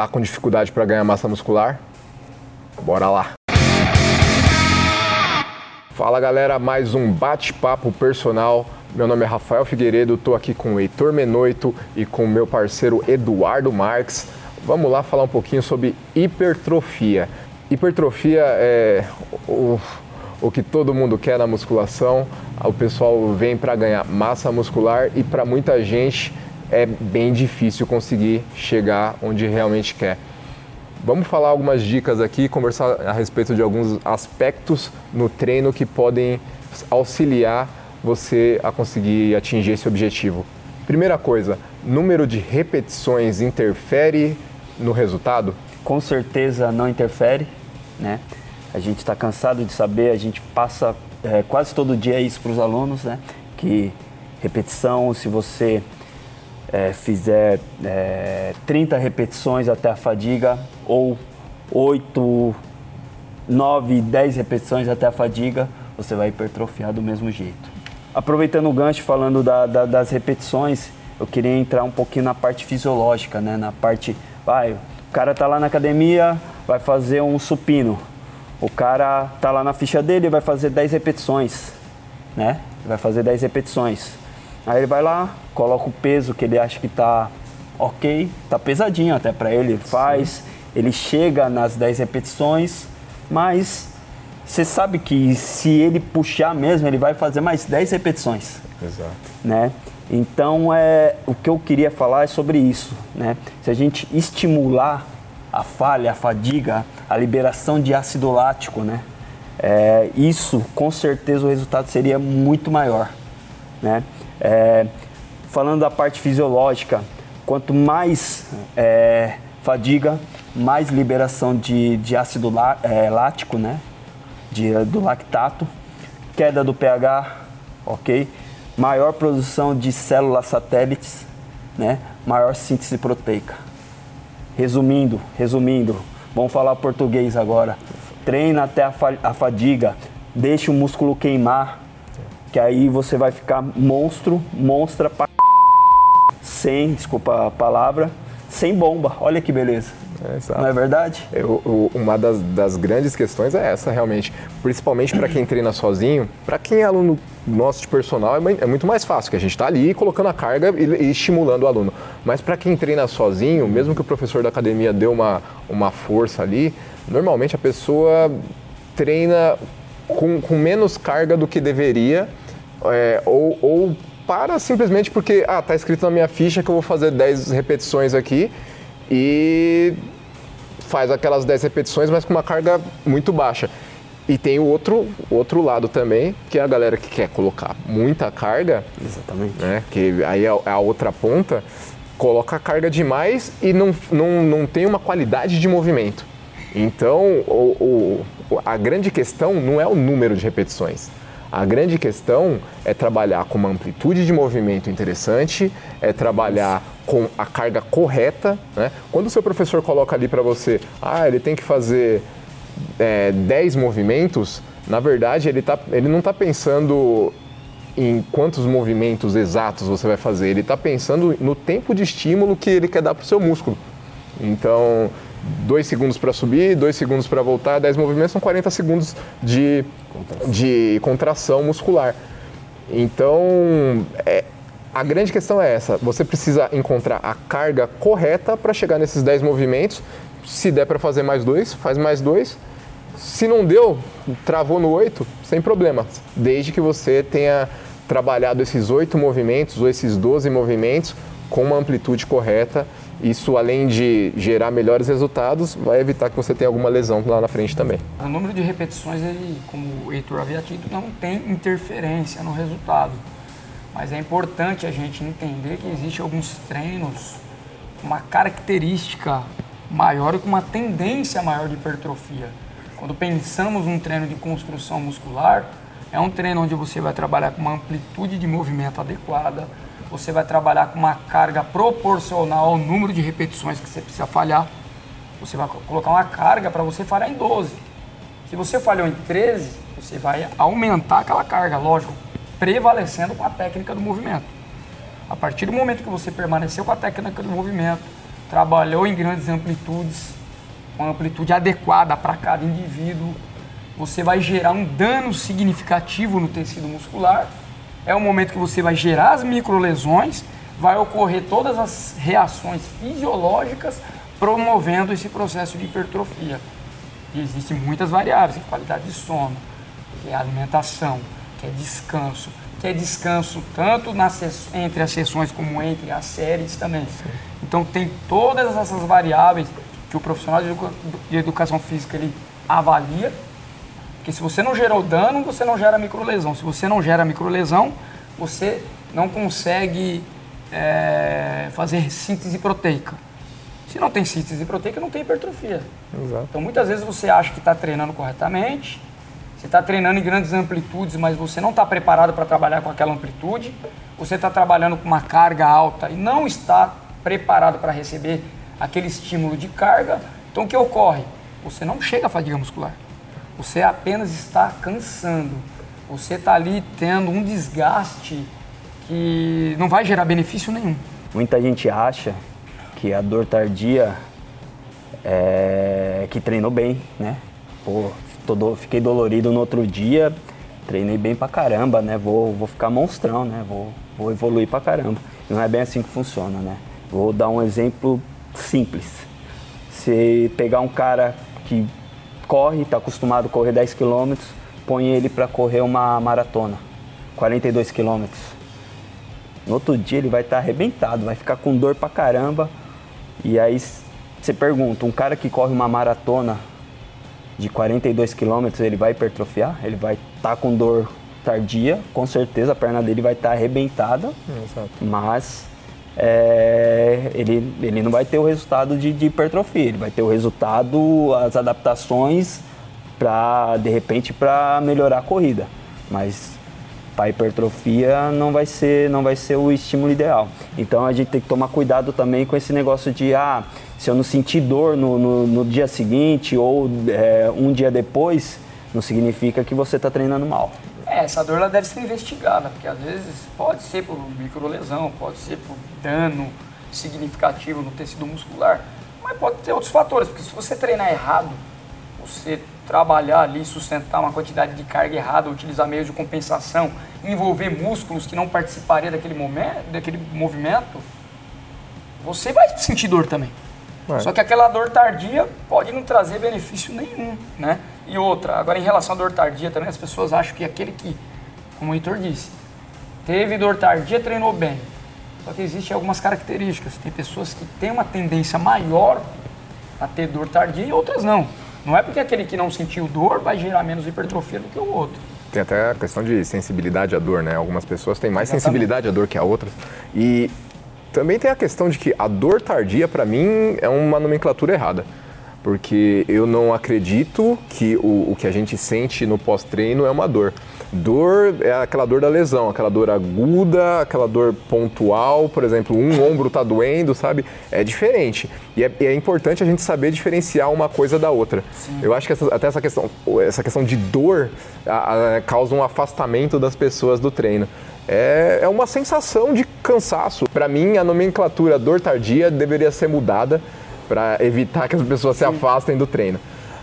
Tá com dificuldade para ganhar massa muscular? Bora lá! Fala galera, mais um bate-papo personal. Meu nome é Rafael Figueiredo, estou aqui com o Heitor Menoito e com meu parceiro Eduardo Marques. Vamos lá falar um pouquinho sobre hipertrofia. Hipertrofia é o, o que todo mundo quer na musculação. O pessoal vem para ganhar massa muscular e para muita gente é bem difícil conseguir chegar onde realmente quer. Vamos falar algumas dicas aqui, conversar a respeito de alguns aspectos no treino que podem auxiliar você a conseguir atingir esse objetivo. Primeira coisa, número de repetições interfere no resultado? Com certeza não interfere, né? A gente está cansado de saber, a gente passa é, quase todo dia isso para os alunos, né? Que repetição, se você é, fizer é, 30 repetições até a fadiga ou 8, 9, 10 repetições até a fadiga, você vai hipertrofiar do mesmo jeito. Aproveitando o gancho, falando da, da, das repetições, eu queria entrar um pouquinho na parte fisiológica, né? Na parte, vai, o cara tá lá na academia, vai fazer um supino. O cara tá lá na ficha dele, vai fazer 10 repetições, né? Vai fazer 10 repetições. Aí ele vai lá, coloca o peso que ele acha que tá ok, tá pesadinho até para ele, ele faz, Sim. ele chega nas 10 repetições, mas você sabe que se ele puxar mesmo, ele vai fazer mais 10 repetições. Exato. Né? Então, é, o que eu queria falar é sobre isso. Né? Se a gente estimular a falha, a fadiga, a liberação de ácido lático, né? É, isso, com certeza, o resultado seria muito maior. Né? É, falando da parte fisiológica, quanto mais é, fadiga, mais liberação de, de ácido lá, é, lático, né? De, do lactato, queda do pH, ok? Maior produção de células satélites, né? Maior síntese proteica. Resumindo, resumindo, vamos falar português agora. Treina até a, fa a fadiga, deixa o músculo queimar, que aí você vai ficar monstro, monstra pra sem, desculpa a palavra, sem bomba. Olha que beleza. É, Não é verdade? Eu, eu, uma das, das, grandes questões é essa, realmente. Principalmente para quem treina sozinho. Para quem é aluno nosso de personal, é, é, muito mais fácil, que a gente está ali colocando a carga e, e estimulando o aluno. Mas para quem treina sozinho, mesmo que o professor da academia dê uma, uma força ali, normalmente a pessoa treina com, com menos carga do que deveria é, ou, ou para simplesmente porque, ah, tá escrito na minha ficha que eu vou fazer 10 repetições aqui e faz aquelas 10 repetições, mas com uma carga muito baixa. E tem o outro, outro lado também, que é a galera que quer colocar muita carga. Exatamente. Né, que aí é a outra ponta, coloca a carga demais e não, não, não tem uma qualidade de movimento. Então, o, o, a grande questão não é o número de repetições. A grande questão é trabalhar com uma amplitude de movimento interessante, é trabalhar com a carga correta. Né? Quando o seu professor coloca ali para você, ah, ele tem que fazer é, 10 movimentos, na verdade ele, tá, ele não está pensando em quantos movimentos exatos você vai fazer, ele está pensando no tempo de estímulo que ele quer dar para o seu músculo. Então, 2 segundos para subir, 2 segundos para voltar, 10 movimentos são 40 segundos de contração, de contração muscular. Então, é, a grande questão é essa: você precisa encontrar a carga correta para chegar nesses 10 movimentos. Se der para fazer mais dois, faz mais dois. Se não deu, travou no 8, sem problema. Desde que você tenha trabalhado esses 8 movimentos ou esses 12 movimentos com uma amplitude correta isso, além de gerar melhores resultados, vai evitar que você tenha alguma lesão lá na frente também. O número de repetições, ele, como o Heitor havia dito, não tem interferência no resultado. Mas é importante a gente entender que existe alguns treinos com uma característica maior e com uma tendência maior de hipertrofia. Quando pensamos num treino de construção muscular, é um treino onde você vai trabalhar com uma amplitude de movimento adequada, você vai trabalhar com uma carga proporcional ao número de repetições que você precisa falhar. Você vai colocar uma carga para você falhar em 12. Se você falhou em 13, você vai aumentar aquela carga, lógico, prevalecendo com a técnica do movimento. A partir do momento que você permaneceu com a técnica do movimento, trabalhou em grandes amplitudes, uma amplitude adequada para cada indivíduo, você vai gerar um dano significativo no tecido muscular. É o momento que você vai gerar as microlesões, vai ocorrer todas as reações fisiológicas promovendo esse processo de hipertrofia. E existem muitas variáveis, que é qualidade de sono, que é alimentação, que é descanso, que é descanso tanto nas, entre as sessões como entre as séries também. Então tem todas essas variáveis que o profissional de, educa de educação física ele avalia, porque se você não gerou dano, você não gera microlesão. Se você não gera microlesão, você não consegue é, fazer síntese proteica. Se não tem síntese proteica, não tem hipertrofia. Exato. Então muitas vezes você acha que está treinando corretamente, você está treinando em grandes amplitudes, mas você não está preparado para trabalhar com aquela amplitude. Você está trabalhando com uma carga alta e não está preparado para receber aquele estímulo de carga. Então o que ocorre? Você não chega à fadiga muscular. Você apenas está cansando. Você está ali tendo um desgaste que não vai gerar benefício nenhum. Muita gente acha que a dor tardia é que treinou bem, né? Pô, tô fiquei dolorido no outro dia, treinei bem pra caramba, né? Vou, vou ficar monstrão, né? Vou, vou evoluir pra caramba. Não é bem assim que funciona, né? Vou dar um exemplo simples. Se pegar um cara que corre, está acostumado a correr 10 km, põe ele para correr uma maratona, 42 km. No outro dia ele vai estar tá arrebentado, vai ficar com dor pra caramba. E aí você pergunta, um cara que corre uma maratona de 42 quilômetros, ele vai hipertrofiar, ele vai estar tá com dor tardia, com certeza a perna dele vai estar tá arrebentada, Exato. mas é, ele, ele não vai ter o resultado de, de, hipertrofia, ele vai ter o resultado, as adaptações para, de repente, para melhorar a corrida. Mas para hipertrofia não vai ser não vai ser o estímulo ideal. Então a gente tem que tomar cuidado também com esse negócio de ah, se eu não sentir dor no, no, no dia seguinte ou é, um dia depois, não significa que você está treinando mal. É, essa dor ela deve ser investigada, porque às vezes pode ser por microlesão, pode ser por dano significativo no tecido muscular, mas pode ter outros fatores, porque se você treinar errado, você trabalhar ali, sustentar uma quantidade de carga errada, utilizar meios de compensação, envolver músculos que não participariam daquele momento, daquele movimento, você vai sentir dor também. É. Só que aquela dor tardia pode não trazer benefício nenhum, né? E outra, agora em relação à dor tardia também, as pessoas acham que aquele que, como o Heitor disse, teve dor tardia, treinou bem. Só que existem algumas características. Tem pessoas que têm uma tendência maior a ter dor tardia e outras não. Não é porque aquele que não sentiu dor vai gerar menos hipertrofia do que o outro. Tem até a questão de sensibilidade à dor, né? Algumas pessoas têm mais Exatamente. sensibilidade à dor que a outras. E também tem a questão de que a dor tardia, para mim, é uma nomenclatura errada. Porque eu não acredito que o, o que a gente sente no pós-treino é uma dor. Dor é aquela dor da lesão, aquela dor aguda, aquela dor pontual, por exemplo, um ombro está doendo, sabe? É diferente. E é, é, importante a gente saber diferenciar uma coisa da outra. Sim. Eu acho que essa, até essa questão, essa questão de dor a, a, causa um afastamento das pessoas do treino é, é uma sensação de cansaço. Para mim, a nomenclatura dor tardia deveria ser mudada para evitar que as pessoas Sim. se afastem do treino.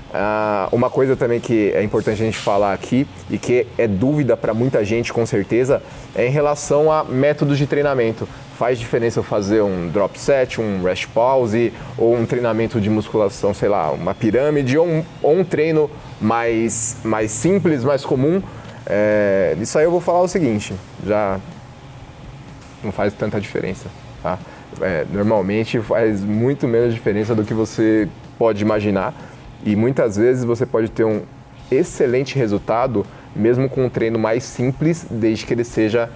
Uh, uma coisa também que é importante a gente falar aqui e que é dúvida para muita gente com certeza é em relação a métodos de treinamento. Faz diferença eu fazer um drop set, um rest pause ou um treinamento de musculação, sei lá, uma pirâmide ou um, ou um treino mais, mais simples, mais comum é, aí eu vou falar o seguinte, já não faz tanta diferença, tá? É, normalmente faz muito menos diferença do que você pode imaginar e muitas vezes você pode ter um excelente resultado mesmo com um treino mais simples, desde que ele seja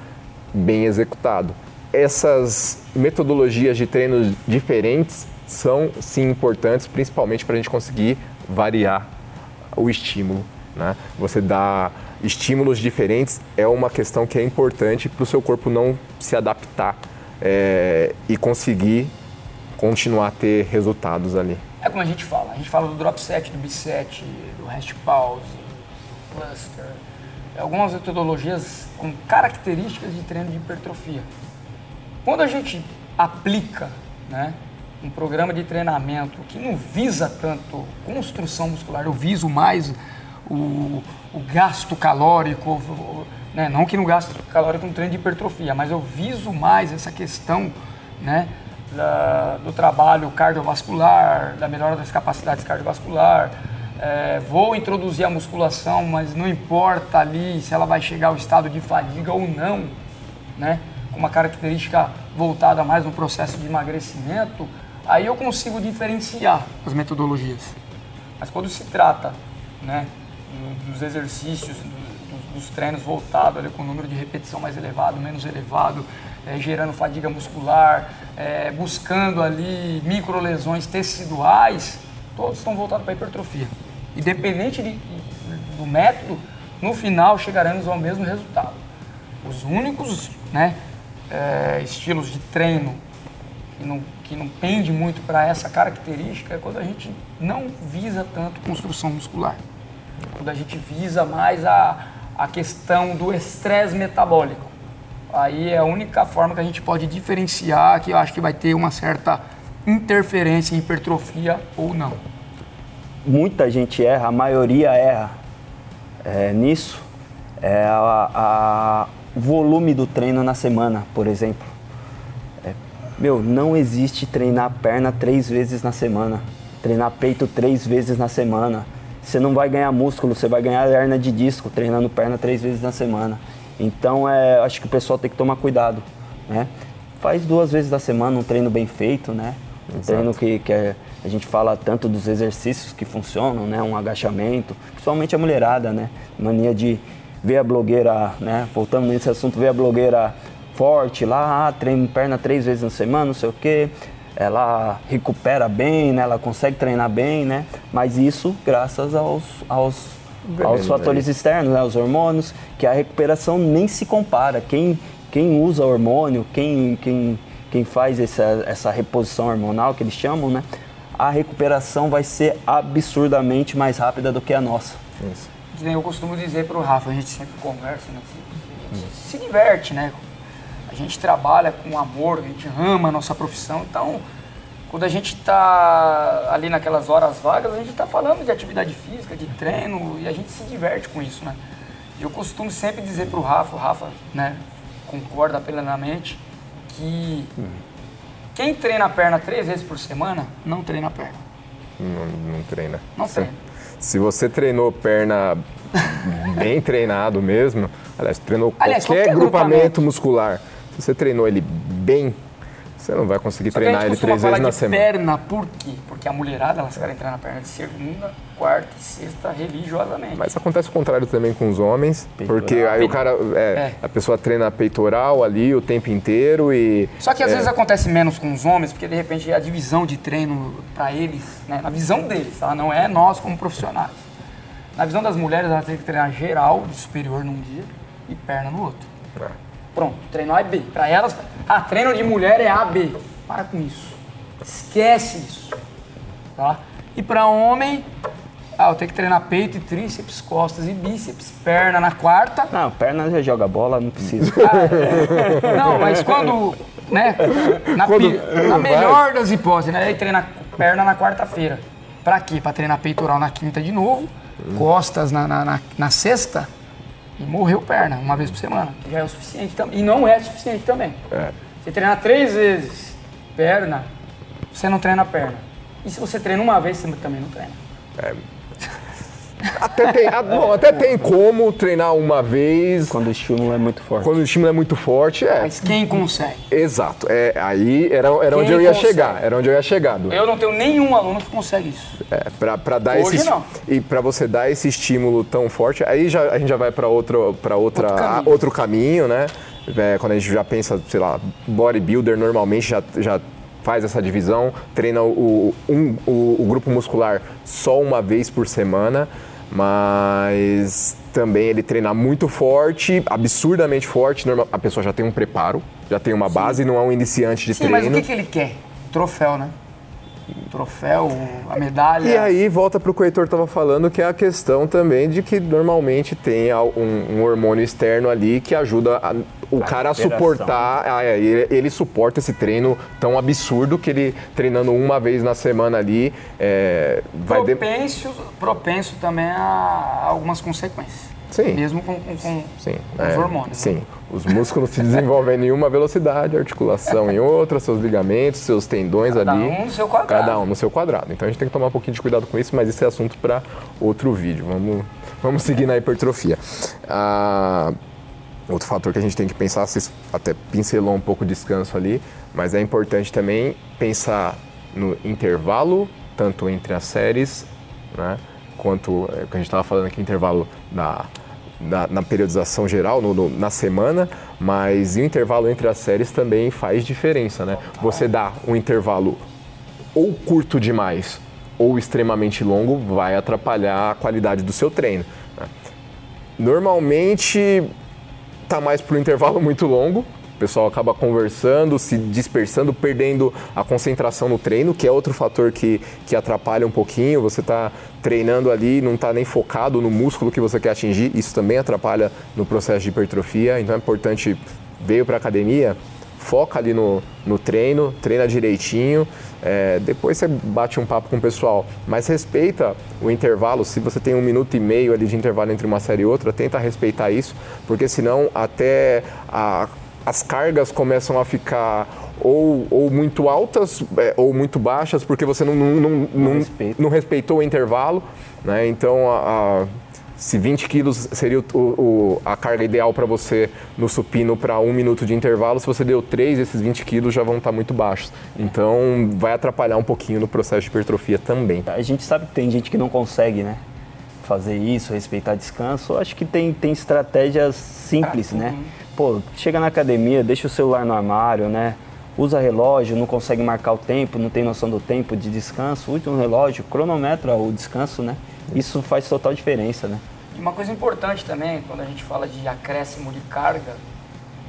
bem executado. Essas metodologias de treinos diferentes são sim importantes, principalmente para a gente conseguir variar o estímulo. Né? Você dá estímulos diferentes é uma questão que é importante para o seu corpo não se adaptar é, e conseguir continuar a ter resultados ali. É como a gente fala, a gente fala do drop set, do B7, do rest pause, do cluster, algumas metodologias com características de treino de hipertrofia. Quando a gente aplica né, um programa de treinamento que não visa tanto construção muscular, eu viso mais o, o gasto calórico, né? não que no gasto calórico no treino de hipertrofia, mas eu viso mais essa questão né? Da, do trabalho cardiovascular, da melhora das capacidades cardiovasculares. É, vou introduzir a musculação, mas não importa ali se ela vai chegar ao estado de fadiga ou não, né? com uma característica voltada mais no processo de emagrecimento, aí eu consigo diferenciar as metodologias. Mas quando se trata né, dos exercícios, dos, dos treinos voltados ali, com o número de repetição mais elevado, menos elevado, é, gerando fadiga muscular, é, buscando ali microlesões teciduais, todos estão voltados para a hipertrofia. Independente de, do método, no final chegaremos ao mesmo resultado. Os únicos né, é, estilos de treino que não, que não pende muito para essa característica é quando a gente não visa tanto construção muscular. Quando a gente visa mais a, a questão do estresse metabólico. Aí é a única forma que a gente pode diferenciar que eu acho que vai ter uma certa interferência em hipertrofia ou não. Muita gente erra, a maioria erra é, nisso. É a, volume do treino na semana, por exemplo. É, meu, não existe treinar perna três vezes na semana, treinar peito três vezes na semana. Você não vai ganhar músculo, você vai ganhar hernia de disco treinando perna três vezes na semana. Então, é, acho que o pessoal tem que tomar cuidado, né? Faz duas vezes na semana um treino bem feito, né? Um Exato. treino que, que é, a gente fala tanto dos exercícios que funcionam, né? Um agachamento, principalmente a mulherada, né? Mania de ver a blogueira, né? Voltando nesse assunto, ver a blogueira forte lá, ah, treino perna três vezes na semana, não sei o quê. Ela recupera bem, né? Ela consegue treinar bem, né? Mas isso graças aos, aos, aos fatores externos, né? Os hormônios, que a recuperação nem se compara. Quem, quem usa hormônio, quem, quem, quem faz essa, essa reposição hormonal que eles chamam, né? A recuperação vai ser absurdamente mais rápida do que a nossa. Isso eu costumo dizer para o Rafa, a gente sempre conversa, né? A gente se diverte, né? A gente trabalha com amor, a gente ama a nossa profissão, então quando a gente está ali naquelas horas vagas, a gente está falando de atividade física, de treino, e a gente se diverte com isso, né? Eu costumo sempre dizer para o Rafa, o Rafa né, concorda plenamente, que quem treina a perna três vezes por semana, não treina a perna. Não, não treina. Não treina. Se você treinou perna bem treinado mesmo, aliás, treinou aliás, qualquer, qualquer grupamento, grupamento muscular, se você treinou ele bem, você não vai conseguir Só treinar ele três vezes na semana. perna, por quê? Porque a mulherada, elas querem treinar perna de segunda, quarta e sexta religiosamente. Mas acontece o contrário também com os homens, peitoral. porque aí o cara, é, é. a pessoa treina peitoral ali o tempo inteiro e... Só que às é. vezes acontece menos com os homens, porque de repente a divisão de treino para eles, né, na visão deles, tá? não é nós como profissionais. Na visão das mulheres, elas têm que treinar geral, de superior num dia e perna no outro. É. Pronto, treino A e B. Para elas, ah, treino de mulher é A, B. Para com isso. Esquece isso. Tá? E para homem, ah, eu tenho que treinar peito e tríceps, costas e bíceps. Perna na quarta. Não, perna já joga bola, não precisa. Ah. Não, mas quando, né, na, quando, na melhor das hipóteses, né, aí treina perna na quarta-feira. Para quê? Para treinar peitoral na quinta de novo, costas na, na, na, na sexta e morreu perna uma vez por semana. Já é o suficiente também. E não é suficiente também. É. Você treinar três vezes perna, você não treina perna. E se você treina uma vez, você também não treina. É. Até tem, bom, até tem como treinar uma vez. Quando o estímulo é muito forte. Quando o estímulo é muito forte, é. Mas quem consegue? Exato. É, aí era, era onde eu ia consegue? chegar. Era onde eu ia chegar. Eu não tenho nenhum aluno que consegue isso. É, pra, pra dar Hoje esse. Não. E para você dar esse estímulo tão forte, aí já, a gente já vai para outro, pra outra, outro, caminho. outro caminho, né? É, quando a gente já pensa, sei lá, bodybuilder normalmente já, já faz essa divisão, treina o, um, o, o grupo muscular só uma vez por semana mas também ele treina muito forte, absurdamente forte. A pessoa já tem um preparo, já tem uma Sim. base, não é um iniciante de Sim, treino. Mas o que, que ele quer? Troféu, né? troféu, a medalha. E aí volta para o que o Heitor estava falando, que é a questão também de que normalmente tem um, um hormônio externo ali que ajuda a, o cara suportar, ah, é, ele, ele, suporta esse treino tão absurdo que ele treinando uma vez na semana ali é, vai propenso, de... propenso também a algumas consequências. Sim. Mesmo com, com, com sim, os é, hormônios. Sim. Né? Os músculos se desenvolvem em uma velocidade, a articulação em outra, seus ligamentos, seus tendões cada ali. Cada um no seu quadrado. Cada um no seu quadrado. Então a gente tem que tomar um pouquinho de cuidado com isso, mas esse é assunto para outro vídeo. Vamos, vamos seguir na hipertrofia. Ah, outro fator que a gente tem que pensar, você até pincelou um pouco o descanso ali, mas é importante também pensar no intervalo, tanto entre as séries, né, quanto é, que a gente estava falando aqui, intervalo da na, na periodização geral, no, no, na semana, mas o intervalo entre as séries também faz diferença, né? Você dá um intervalo ou curto demais ou extremamente longo, vai atrapalhar a qualidade do seu treino. Né? Normalmente tá mais para o intervalo muito longo, pessoal acaba conversando, se dispersando, perdendo a concentração no treino, que é outro fator que, que atrapalha um pouquinho. Você está treinando ali, não está nem focado no músculo que você quer atingir, isso também atrapalha no processo de hipertrofia. Então é importante, veio para academia, foca ali no, no treino, treina direitinho, é, depois você bate um papo com o pessoal, mas respeita o intervalo, se você tem um minuto e meio ali de intervalo entre uma série e outra, tenta respeitar isso, porque senão até a, as cargas começam a ficar ou, ou muito altas é, ou muito baixas porque você não, não, não, não, não respeitou o intervalo. Né? Então, a, a, se 20 quilos seria o, o, a carga ideal para você no supino para um minuto de intervalo, se você deu 3, esses 20 quilos já vão estar tá muito baixos. Então, vai atrapalhar um pouquinho no processo de hipertrofia também. A gente sabe que tem gente que não consegue, né? Fazer isso, respeitar descanso. Acho que tem, tem estratégias simples, né? pô, chega na academia, deixa o celular no armário, né? Usa relógio, não consegue marcar o tempo, não tem noção do tempo de descanso, use um relógio, cronometra o descanso, né? Isso faz total diferença, né? E uma coisa importante também, quando a gente fala de acréscimo de carga,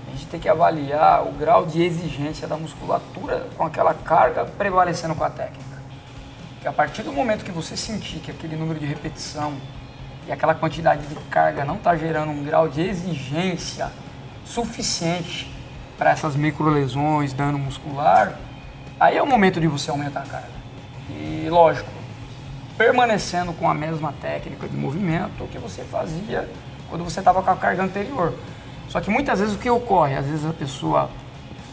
a gente tem que avaliar o grau de exigência da musculatura com aquela carga prevalecendo com a técnica. Que a partir do momento que você sentir que aquele número de repetição e aquela quantidade de carga não está gerando um grau de exigência suficiente para essas microlesões, dano muscular, aí é o momento de você aumentar a carga. E lógico, permanecendo com a mesma técnica de movimento que você fazia quando você estava com a carga anterior. Só que muitas vezes o que ocorre? Às vezes a pessoa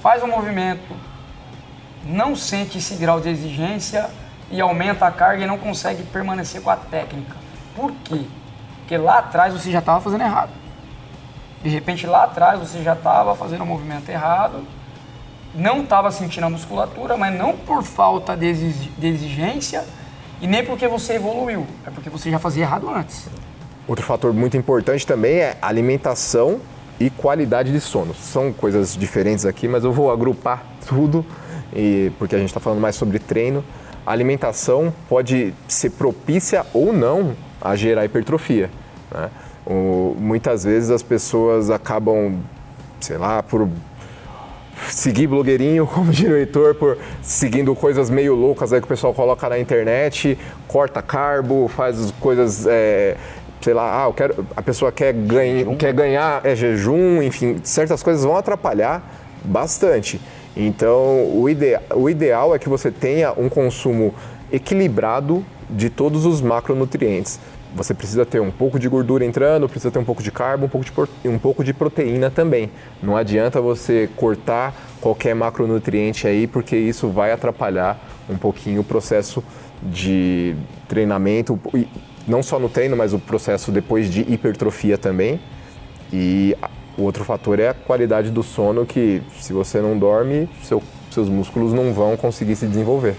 faz um movimento, não sente esse grau de exigência e aumenta a carga e não consegue permanecer com a técnica. Por quê? Porque lá atrás você já estava fazendo errado. De repente lá atrás você já estava fazendo o movimento errado, não estava sentindo a musculatura, mas não por falta de exigência e nem porque você evoluiu, é porque você já fazia errado antes. Outro fator muito importante também é alimentação e qualidade de sono. São coisas diferentes aqui, mas eu vou agrupar tudo, e, porque a gente está falando mais sobre treino. A alimentação pode ser propícia ou não a gerar hipertrofia. Né? O, muitas vezes as pessoas acabam, sei lá, por seguir blogueirinho, como diretor, por seguindo coisas meio loucas aí que o pessoal coloca na internet, corta carbo, faz coisas, é, sei lá, ah, eu quero, a pessoa quer, ganha, quer ganhar é, jejum, enfim, certas coisas vão atrapalhar bastante. Então, o, ide o ideal é que você tenha um consumo equilibrado de todos os macronutrientes você precisa ter um pouco de gordura entrando, precisa ter um pouco de carbo, um pouco de, um pouco de proteína também. Não adianta você cortar qualquer macronutriente aí, porque isso vai atrapalhar um pouquinho o processo de treinamento, não só no treino, mas o processo depois de hipertrofia também. E o outro fator é a qualidade do sono, que se você não dorme, seu, seus músculos não vão conseguir se desenvolver.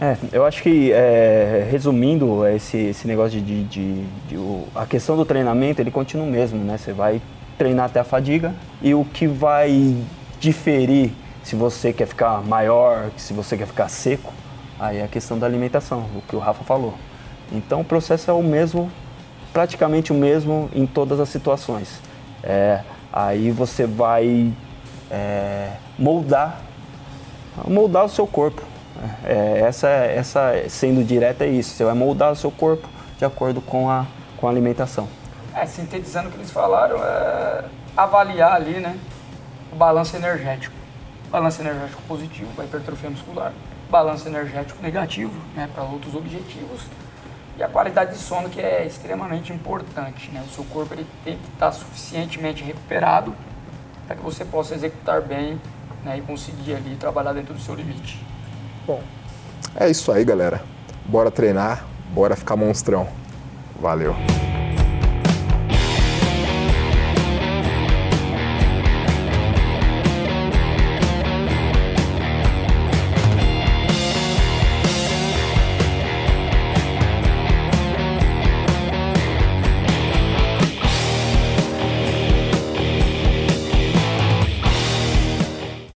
É, eu acho que, é, resumindo esse, esse negócio de, de, de, de a questão do treinamento, ele continua o mesmo, né? Você vai treinar até a fadiga e o que vai diferir se você quer ficar maior, se você quer ficar seco, aí é a questão da alimentação, o que o Rafa falou. Então o processo é o mesmo, praticamente o mesmo em todas as situações. É, aí você vai é, moldar, moldar o seu corpo. É, essa, essa, sendo direta, é isso. Você vai moldar o seu corpo de acordo com a, com a alimentação. É, sintetizando o que eles falaram, é avaliar ali, né? o balanço energético. Balanço energético positivo para hipertrofia muscular, balanço energético negativo né, para outros objetivos e a qualidade de sono que é extremamente importante. Né? O seu corpo ele tem que estar suficientemente recuperado para que você possa executar bem né, e conseguir ali trabalhar dentro do seu limite. É isso aí, galera. Bora treinar, bora ficar monstrão. Valeu.